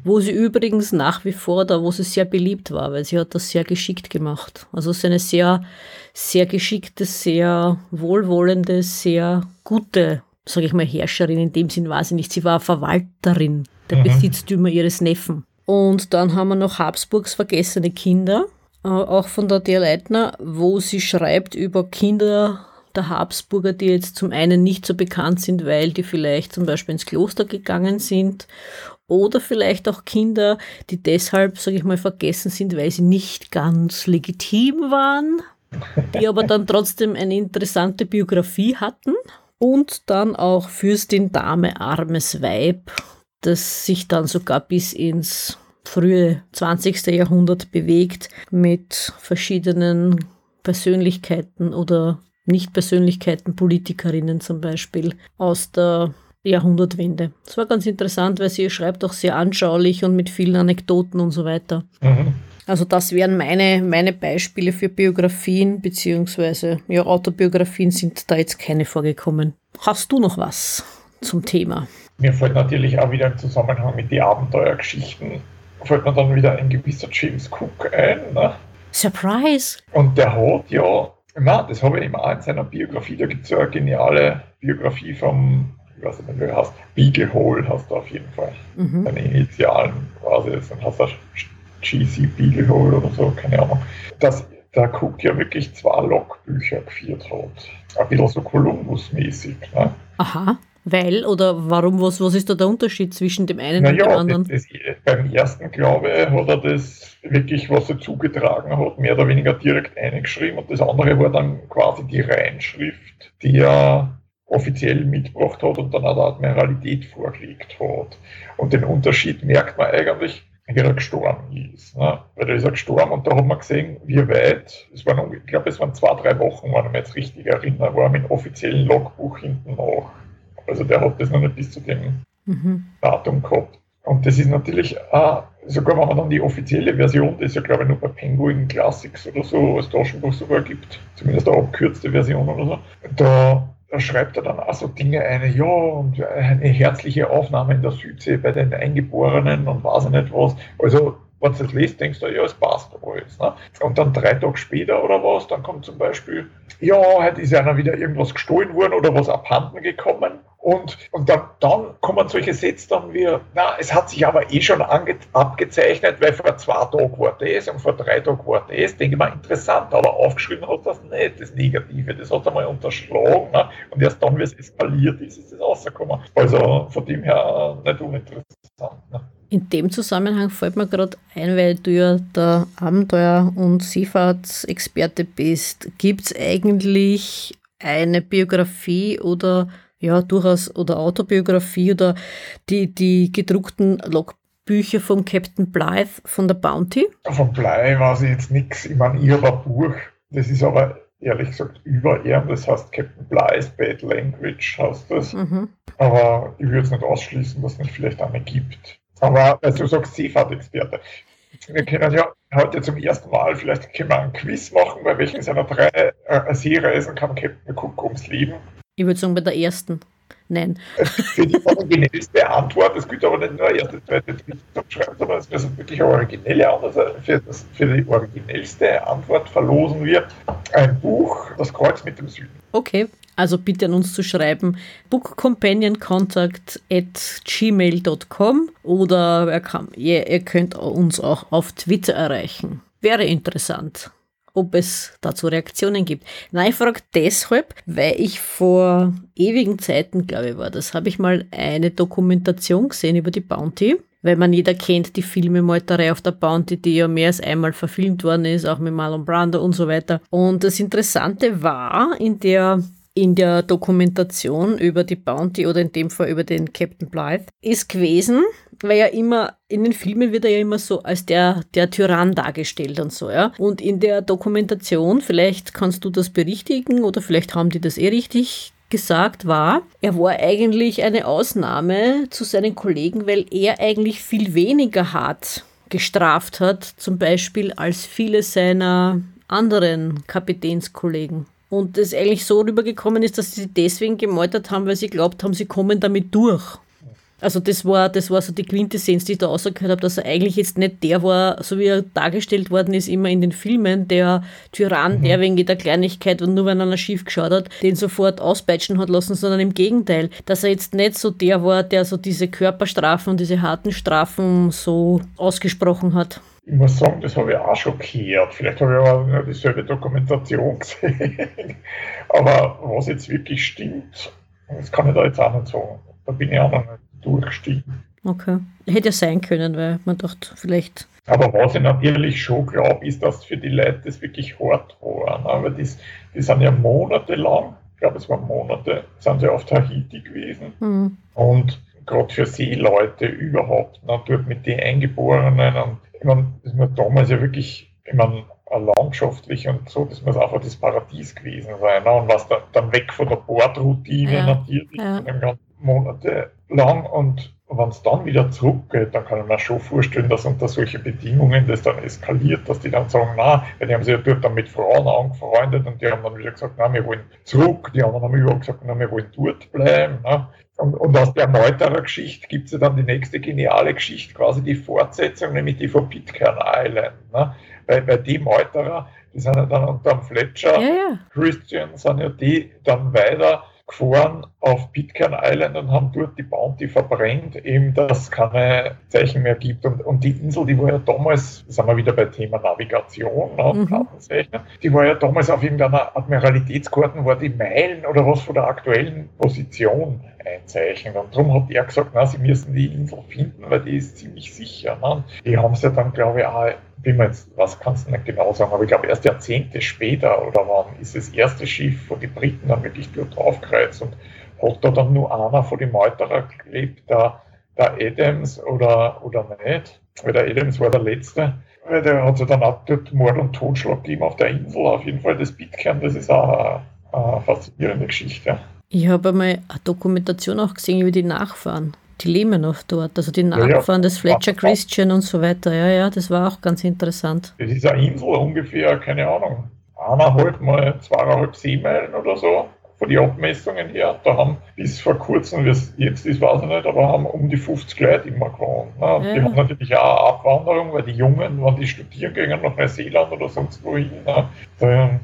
Speaker 2: Wo sie übrigens nach wie vor da, wo sie sehr beliebt war, weil sie hat das sehr geschickt gemacht. Also sie ist eine sehr, sehr geschickte, sehr wohlwollende, sehr gute, sage ich mal, Herrscherin. In dem Sinn war sie nicht. Sie war Verwalterin der mhm. Besitztümer ihres Neffen. Und dann haben wir noch Habsburgs vergessene Kinder, äh, auch von der D. Leitner, wo sie schreibt über Kinder der Habsburger, die jetzt zum einen nicht so bekannt sind, weil die vielleicht zum Beispiel ins Kloster gegangen sind oder vielleicht auch Kinder, die deshalb, sage ich mal, vergessen sind, weil sie nicht ganz legitim waren, die aber dann trotzdem eine interessante Biografie hatten. Und dann auch Fürstin Dame Armes Weib, das sich dann sogar bis ins frühe 20. Jahrhundert bewegt mit verschiedenen Persönlichkeiten oder Nicht-Persönlichkeiten, Politikerinnen zum Beispiel aus der Jahrhundertwende. Das war ganz interessant, weil sie schreibt auch sehr anschaulich und mit vielen Anekdoten und so weiter. Mhm. Also das wären meine, meine Beispiele für Biografien, beziehungsweise ja, Autobiografien sind da jetzt keine vorgekommen. Hast du noch was zum Thema?
Speaker 1: Mir fällt natürlich auch wieder im Zusammenhang mit den Abenteuergeschichten, fällt mir dann wieder ein gewisser James Cook ein. Ne?
Speaker 2: Surprise!
Speaker 1: Und der hat ja, na, das habe ich immer auch in seiner Biografie, da gibt es ja eine geniale Biografie vom ich weiß nicht, wie du hast, Beagle Hole hast du auf jeden Fall. Mhm. Deine Initialen quasi, dann hast du GC Beagle Hole oder so, keine Ahnung. Dass der Cook ja wirklich zwei Logbücher geführt hat. Ein bisschen so Columbus-mäßig. Ne?
Speaker 2: Aha. Weil oder warum, was, was ist da der Unterschied zwischen dem einen naja, und dem anderen?
Speaker 1: Das, das, beim ersten, glaube ich, hat er das wirklich, was er zugetragen hat, mehr oder weniger direkt eingeschrieben und das andere war dann quasi die Reinschrift, die er offiziell mitgebracht hat und dann auch der Admiralität vorgelegt hat. Und den Unterschied merkt man eigentlich, wie er gestorben ist. Ne? Weil da ist er gestorben und da hat man gesehen, wie weit, es waren, ich glaube, es waren zwei, drei Wochen, wenn ich mich jetzt richtig erinnere, war mit offiziellen Logbuch hinten nach. Also der hat das noch nicht bis zu dem mhm. Datum gehabt. Und das ist natürlich auch, sogar wenn man dann die offizielle Version, das ja glaube ich nur bei Penguin Classics oder so als Taschenbuch sogar gibt, zumindest eine abkürzte Version oder so, da da schreibt er dann auch so Dinge ein, ja, und eine herzliche Aufnahme in der Südsee bei den Eingeborenen und weiß ich nicht was. Also wenn du das liest, denkst du, ja, es passt alles. Ne? Und dann drei Tage später oder was, dann kommt zum Beispiel, ja, heute ist einer wieder irgendwas gestohlen worden oder was abhanden gekommen. Und, und dann, dann kommen solche Sätze dann wie, na, es hat sich aber eh schon abgezeichnet, weil vor zwei Tagen war das und vor drei Tagen war das. Denke mal, interessant, aber aufgeschrieben hat das nicht, das Negative. Das hat einmal unterschlagen. Ne? Und erst dann, wie es eskaliert ist, ist es rausgekommen. Also von dem her nicht uninteressant. Ne?
Speaker 2: In dem Zusammenhang fällt mir gerade ein, weil du ja der Abenteuer- und Seefahrtsexperte bist. Gibt es eigentlich eine Biografie oder ja, durchaus oder Autobiografie oder die, die gedruckten Logbücher von Captain Blythe von der Bounty?
Speaker 1: Von Blythe weiß ich jetzt nichts. Ich meine, ich habe ein Buch, das ist aber ehrlich gesagt über ihm, das heißt Captain Blythe Bad Language heißt das. Mhm. Aber ich würde es nicht ausschließen, dass es nicht vielleicht eine gibt. Aber also du sagst Seefahrtexperte. Wir können ja heute zum ersten Mal, vielleicht können wir einen Quiz machen, bei welchen seiner drei äh, Seereisen kam Captain Cook ums Leben.
Speaker 2: Ich würde sagen, bei der ersten. Nein.
Speaker 1: Für die originellste Antwort, das gilt aber nicht nur erste, zweite, dritte schreiben, sondern es ist wirklich eine originelle Antwort. Für, das, für die originellste Antwort verlosen wir ein Buch, Das Kreuz mit dem Süden.
Speaker 2: Okay, also bitte an uns zu schreiben, bookcompanioncontact at gmail.com oder ihr, kann, ihr, ihr könnt uns auch auf Twitter erreichen. Wäre interessant ob es dazu Reaktionen gibt. Nein, ich frage deshalb, weil ich vor ewigen Zeiten, glaube ich, war das, habe ich mal eine Dokumentation gesehen über die Bounty. Weil man jeder kennt die Filme Meuterei auf der Bounty, die ja mehr als einmal verfilmt worden ist, auch mit Marlon Brando und so weiter. Und das Interessante war, in der in der Dokumentation über die Bounty oder in dem Fall über den Captain Blythe ist gewesen, weil ja immer in den Filmen wird er ja immer so als der, der Tyrann dargestellt und so, ja. Und in der Dokumentation, vielleicht kannst du das berichtigen oder vielleicht haben die das eh richtig gesagt war, er war eigentlich eine Ausnahme zu seinen Kollegen, weil er eigentlich viel weniger hart gestraft hat, zum Beispiel als viele seiner anderen Kapitänskollegen. Und das eigentlich so rübergekommen ist, dass sie deswegen gemeutert haben, weil sie glaubt haben, sie kommen damit durch. Also das war, das war so die Quintessenz, die ich da rausgehört habe, dass er eigentlich jetzt nicht der war, so wie er dargestellt worden ist, immer in den Filmen, der Tyrann, mhm. der wegen jeder Kleinigkeit und nur wenn einer schief geschaut hat, den sofort auspeitschen hat lassen, sondern im Gegenteil, dass er jetzt nicht so der war, der so diese Körperstrafen und diese harten Strafen so ausgesprochen hat.
Speaker 1: Ich muss sagen, das habe ich auch schon gehört. Vielleicht habe ich aber nur dieselbe Dokumentation gesehen. aber was jetzt wirklich stimmt, das kann ich da jetzt auch nicht sagen. Da bin ich auch noch nicht durchstiegen.
Speaker 2: Okay. Hätte ja sein können, weil man dachte, vielleicht.
Speaker 1: Aber was ich natürlich schon glaube, ist, dass für die Leute das wirklich hart war. Aber die, die sind ja monatelang, ich glaube, es waren Monate, sind sie auf Tahiti gewesen. Mhm. Und gerade für Seeleute überhaupt, na, dort mit den Eingeborenen. Und ich meine, das muss damals ja wirklich, ich meine, landschaftlich und so, das muss einfach das Paradies gewesen sein. Ne? Und was da, dann weg von der Bordroutine ja. natürlich, ja. Monate lang und wenn es dann wieder zurückgeht, dann kann ich mir schon vorstellen, dass unter solchen Bedingungen das dann eskaliert, dass die dann sagen, na, weil die haben sich ja dort dann mit Frauen angefreundet und die haben dann wieder gesagt, na, wir wollen zurück, die anderen haben überall gesagt, na, wir wollen dort bleiben. Ne? Und, und, aus der Meuterer Geschichte gibt es ja dann die nächste geniale Geschichte, quasi die Fortsetzung, nämlich die von Pitcairn Island. Ne? Weil, weil die Meuterer, die sind ja dann unter dem Fletcher, ja, ja. Christian, sind ja die dann weiter gefahren auf Pitcairn Island und haben dort die Bounty verbrennt, eben dass es keine Zeichen mehr gibt. Und, und die Insel, die war ja damals, sind wir wieder bei Thema Navigation ne, mhm. Die war ja damals auf irgendeiner Admiralitätskarte, war die Meilen oder was von der aktuellen Position einzeichnen. Und darum hat er gesagt, na, sie müssen die Insel finden, weil die ist ziemlich sicher. Ne? Die haben sie dann, glaube ich, auch bin mir jetzt, was kannst du nicht genau sagen, aber ich glaube, erst Jahrzehnte später oder wann ist das erste Schiff, wo die Briten dann wirklich dort draufkreuzt und hat da dann nur einer von den Meuterer gelebt, der, der Adams oder, oder nicht, weil der Adams war der Letzte. Weil der hat sich dann auch dort Mord und Totschlag gegeben auf der Insel, auf jeden Fall das Bitcairn, das ist auch eine, eine faszinierende Geschichte.
Speaker 2: Ich habe einmal eine Dokumentation auch gesehen über die Nachfahren die leben noch dort, also die Nachfahren ja, des Fletcher Christian und so weiter. Ja, ja, das war auch ganz interessant.
Speaker 1: Das ist eine Insel ungefähr, keine Ahnung, eineinhalb mal zweieinhalb Seemeilen oder so von den Abmessungen her. Da haben bis vor kurzem, jetzt ist, weiß ich nicht, aber haben um die 50 Leute immer gewohnt. Ne? Ja. Die haben natürlich auch eine Abwanderung, weil die Jungen, wenn die studieren gehen nach Neuseeland oder sonst wohin, ne? da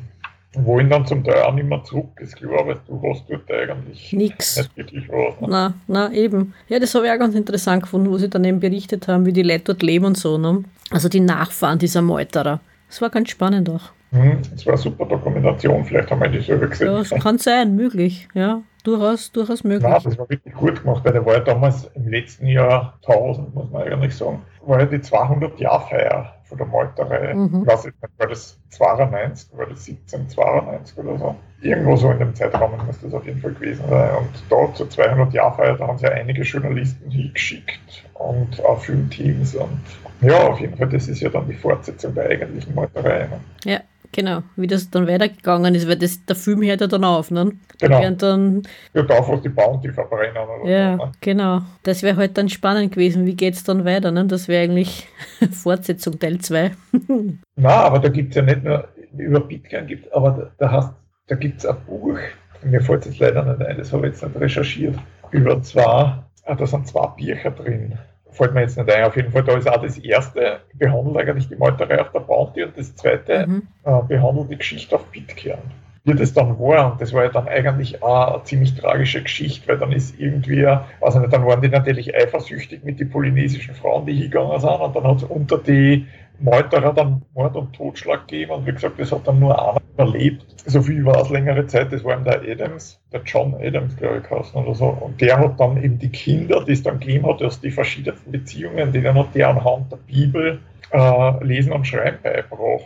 Speaker 1: wollen dann zum Teil auch nicht mehr zurück, ist klar, weil du hast dort eigentlich
Speaker 2: Nix. nicht wirklich was. Ne? Na, na, eben. Ja, das habe ich auch ganz interessant gefunden, wo sie dann eben berichtet haben, wie die Leute dort leben und so. Ne? Also die Nachfahren dieser Meuterer. Das war ganz spannend auch.
Speaker 1: Hm, das war eine super Dokumentation, vielleicht haben wir die selber gesehen.
Speaker 2: Ja, das kann sein, möglich, ja. Durchaus, durchaus möglich.
Speaker 1: Ja, das war wirklich gut gemacht, weil der war ja damals im letzten Jahr 1000, muss man eigentlich sagen, war ja die 200-Jahr-Feier von der Meuterei. Mhm. Ich weiß nicht, war das 92, war das 1792 oder so? Irgendwo so in dem Zeitraum muss das auf jeden Fall gewesen sein. Und da zur 200-Jahr-Feier, da haben sie ja einige Journalisten hingeschickt und auch Filmteams und ja, auf jeden Fall, das ist ja dann die Fortsetzung der eigentlichen Meuterei. Ne?
Speaker 2: Ja, Genau, wie das dann weitergegangen ist, weil das, der Film hört ja dann auf. Ne?
Speaker 1: Genau. Da dann, hört auf, was die Bounty verbrennen. Oder
Speaker 2: ja, so, ne? genau. Das wäre halt dann spannend gewesen. Wie geht es dann weiter? Ne? Das wäre eigentlich Fortsetzung Teil 2.
Speaker 1: Na, aber da gibt es ja nicht nur über Bitcoin, gibt, aber da, da, hast, da gibt es ein Buch, mir fällt es jetzt leider nicht ein, das habe ich jetzt nicht recherchiert, über zwei, ah, da sind zwei Bücher drin fällt mir jetzt nicht ein. Auf jeden Fall, da ist auch das erste, behandelt eigentlich die Meuterei auf der Bounty und das zweite mhm. äh, behandelt die Geschichte auf Pitcairn. Wie das dann war, und das war ja dann eigentlich auch eine ziemlich tragische Geschichte, weil dann ist irgendwie, ich nicht, dann waren die natürlich eifersüchtig mit den polynesischen Frauen, die hingegangen sind, und dann hat es unter die Meuterer dann Mord und Totschlag gegeben und wie gesagt, das hat dann nur einer überlebt. So viel war es längere Zeit, das war eben der Adams, der John Adams, glaube ich, heißen oder so. Und der hat dann eben die Kinder, die es dann gegeben hat, aus den verschiedensten Beziehungen, denen hat der anhand der Bibel äh, Lesen und Schreiben beigebracht.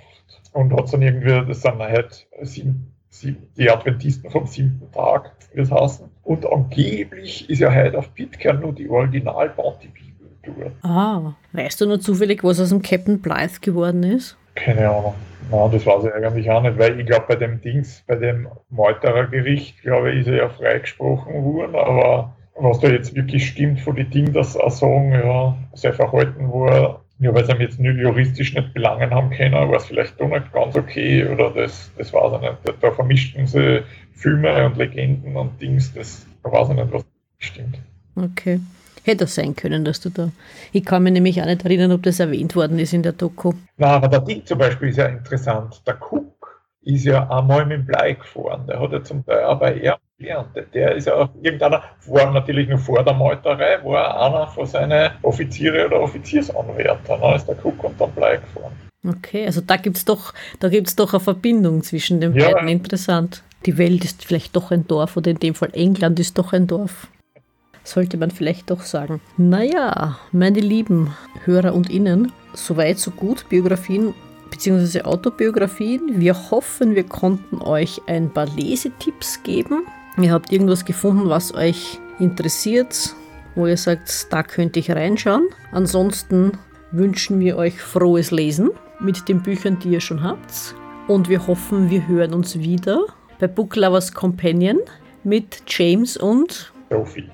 Speaker 1: Und hat dann irgendwie, das sind halt sieben, die Adventisten vom siebten Tag, wie das heißen. Und angeblich ist ja heute auf Pitcairn nur die Original-Bounty-Bibel
Speaker 2: tue. Ah, weißt du nur zufällig, was aus dem Captain Blythe geworden ist?
Speaker 1: Keine Ahnung. Nein, das weiß ich eigentlich auch nicht, weil ich glaube, bei dem Dings, bei dem Meuterer Gericht, glaube ich, ist er ja freigesprochen worden, aber was da jetzt wirklich stimmt von den Dingen, dass er sagen, ja, sein Verhalten war, ja, weil sie ihm jetzt nicht juristisch nicht belangen haben können, war es vielleicht doch nicht ganz okay oder das, das weiß ich nicht. Da vermischten sie Filme und Legenden und Dings, das da weiß ich nicht, was stimmt.
Speaker 2: Okay. Hätte das sein können, dass du da. Ich kann mich nämlich auch nicht erinnern, ob das erwähnt worden ist in der Doku.
Speaker 1: Na, aber der Ding zum Beispiel ist ja interessant. Der Cook ist ja einmal mit dem Blei gefahren. Der hat ja zum Teil auch bei er gelernt. Der ist ja auch irgendeiner, war natürlich noch vor der Meuterei, war einer von seinen Offiziere oder Offiziersanwärtern. Da ist der Cook und dann Blei gefahren.
Speaker 2: Okay, also da gibt es doch, doch eine Verbindung zwischen den ja, beiden. Interessant. Die Welt ist vielleicht doch ein Dorf oder in dem Fall England ist doch ein Dorf sollte man vielleicht doch sagen. Naja, meine lieben Hörer und Innen, soweit so gut, Biografien bzw. Autobiografien. Wir hoffen, wir konnten euch ein paar Lesetipps geben. Ihr habt irgendwas gefunden, was euch interessiert, wo ihr sagt, da könnte ich reinschauen. Ansonsten wünschen wir euch frohes Lesen mit den Büchern, die ihr schon habt. Und wir hoffen, wir hören uns wieder bei Book Lovers Companion mit James und
Speaker 1: Sophie.